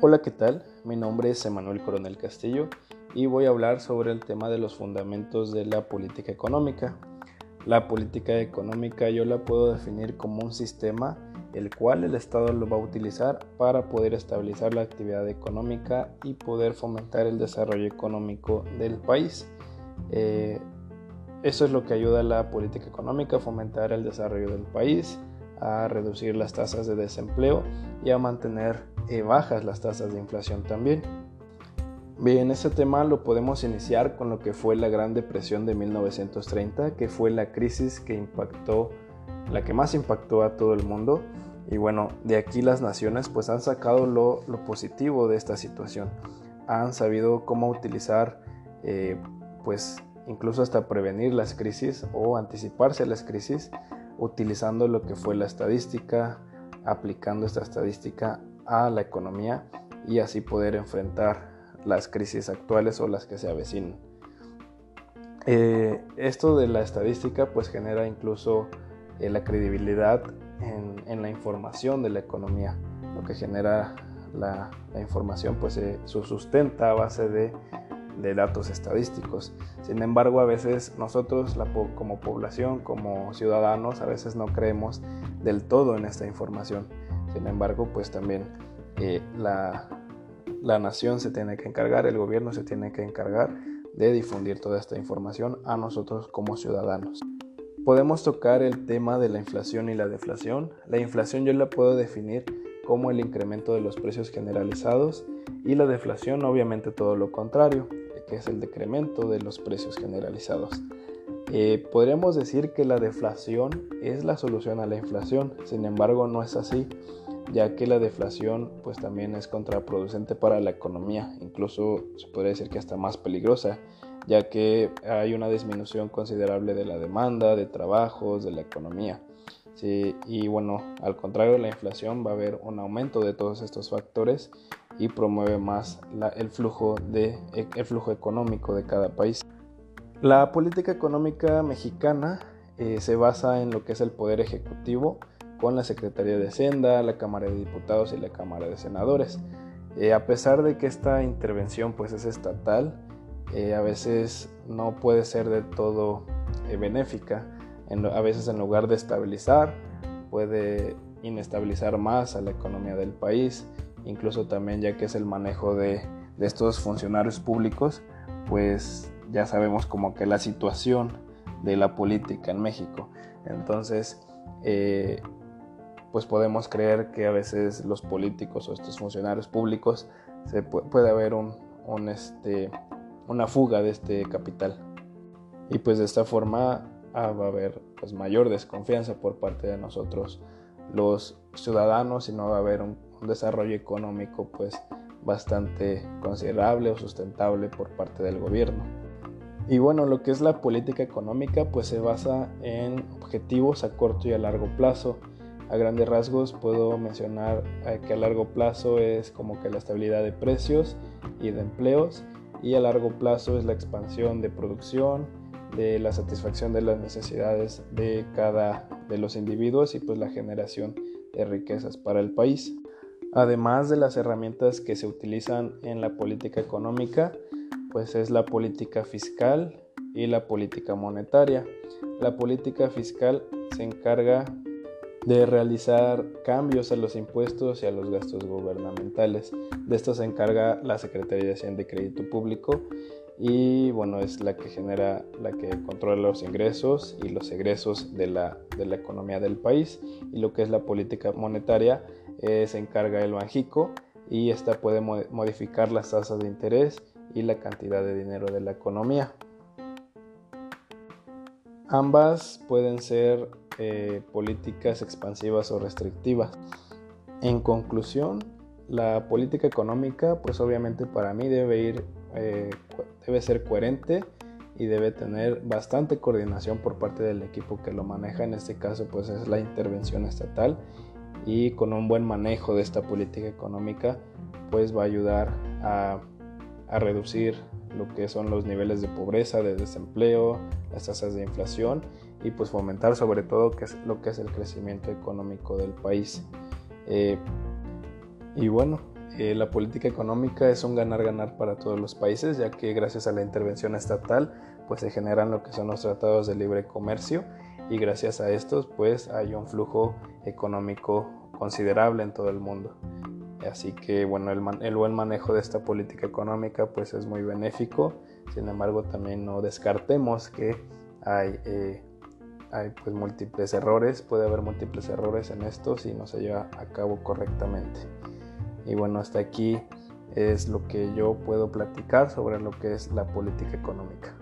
Hola, ¿qué tal? Mi nombre es Emanuel Coronel Castillo y voy a hablar sobre el tema de los fundamentos de la política económica. La política económica yo la puedo definir como un sistema el cual el Estado lo va a utilizar para poder estabilizar la actividad económica y poder fomentar el desarrollo económico del país. Eh, eso es lo que ayuda a la política económica a fomentar el desarrollo del país, a reducir las tasas de desempleo y a mantener eh, bajas las tasas de inflación también. Bien, este tema lo podemos iniciar con lo que fue la Gran Depresión de 1930, que fue la crisis que impactó, la que más impactó a todo el mundo. Y bueno, de aquí las naciones pues han sacado lo, positivo de esta situación. Han sabido cómo utilizar, eh, pues incluso hasta prevenir las crisis o anticiparse a las crisis, utilizando lo que fue la estadística, aplicando esta estadística a la economía y así poder enfrentar las crisis actuales o las que se avecinan. Eh, esto de la estadística pues genera incluso eh, la credibilidad en, la información de la economía, lo que genera la, información pues se sustenta a base de, de, datos estadísticos. Sin embargo, a veces nosotros como población, como ciudadanos, a veces no creemos del todo en esta información. Sin embargo, pues también eh, la, la nación se tiene que encargar, el gobierno se tiene que encargar de difundir toda esta información a nosotros como ciudadanos. Podemos tocar el tema de la inflación y la deflación. La inflación yo la puedo definir como el incremento de los precios generalizados y la deflación obviamente todo lo contrario, que es el decremento de los precios generalizados. Eh, podríamos decir que la deflación es la solución a la inflación, sin embargo no es así ya que la deflación pues también es contraproducente para la economía, incluso se podría decir que hasta más peligrosa, ya que hay una disminución considerable de la demanda, de trabajos, de la economía. y bueno, al contrario, la inflación va a haber un aumento de todos estos factores y promueve más el, flujo de, el flujo económico de cada país. La política económica mexicana eh, se basa en lo que es el poder ejecutivo, con la Secretaría de Hacienda, la Cámara de Diputados y la Cámara de Senadores. Eh, a pesar de que esta intervención pues es estatal, eh, a veces no puede ser de todo eh, benéfica. a veces en lugar de estabilizar, puede inestabilizar más a la economía del país, incluso también ya que es el manejo de, estos funcionarios públicos, pues ya sabemos como que la situación de la política en México. Entonces, eh, pues podemos creer que a veces los políticos o estos funcionarios públicos se puede, haber un, este, una fuga de este capital. Y pues de esta forma ah, va a haber pues mayor desconfianza por parte de nosotros los ciudadanos y no va a haber un, un desarrollo económico pues bastante considerable o sustentable por parte del gobierno. Y bueno, lo que es la política económica pues se basa en objetivos a corto y a largo plazo a grandes rasgos puedo mencionar eh, que a largo plazo es como que la estabilidad de precios y de empleos y a largo plazo es la expansión de producción, de la satisfacción de las necesidades de cada de los individuos y pues la generación de riquezas para el país. Además de las herramientas que se utilizan en la política económica, pues es la política fiscal y la política monetaria. La política fiscal se encarga de realizar cambios a los impuestos y a los gastos gubernamentales. De esto se encarga la Secretaría de Hacienda y Crédito Público y bueno, es la que genera, la que controla los ingresos y los egresos de la, de la economía del país y lo que es la política monetaria eh, se encarga el Banjico y esta puede modificar las tasas de interés y la cantidad de dinero de la economía. Ambas pueden ser eh, políticas expansivas o restrictivas. En conclusión, la política económica, pues obviamente para mí debe ir, eh, debe ser coherente y debe tener bastante coordinación por parte del equipo que lo maneja. En este caso, pues es la intervención estatal y con un buen manejo de esta política económica, pues va a ayudar a, a reducir lo que son los niveles de pobreza, de desempleo, las tasas de inflación y pues fomentar sobre todo que es lo que es el crecimiento económico del país. Eh, y bueno, eh, la política económica es un ganar-ganar para todos los países, ya que gracias a la intervención estatal pues se generan lo que son los tratados de libre comercio y gracias a estos pues hay un flujo económico considerable en todo el mundo. Así que bueno, el, buen manejo de esta política económica pues es muy benéfico, sin embargo también no descartemos que hay, eh, hay pues múltiples errores, puede haber múltiples errores en esto si no se lleva a cabo correctamente. Y bueno, hasta aquí es lo que yo puedo platicar sobre lo que es la política económica.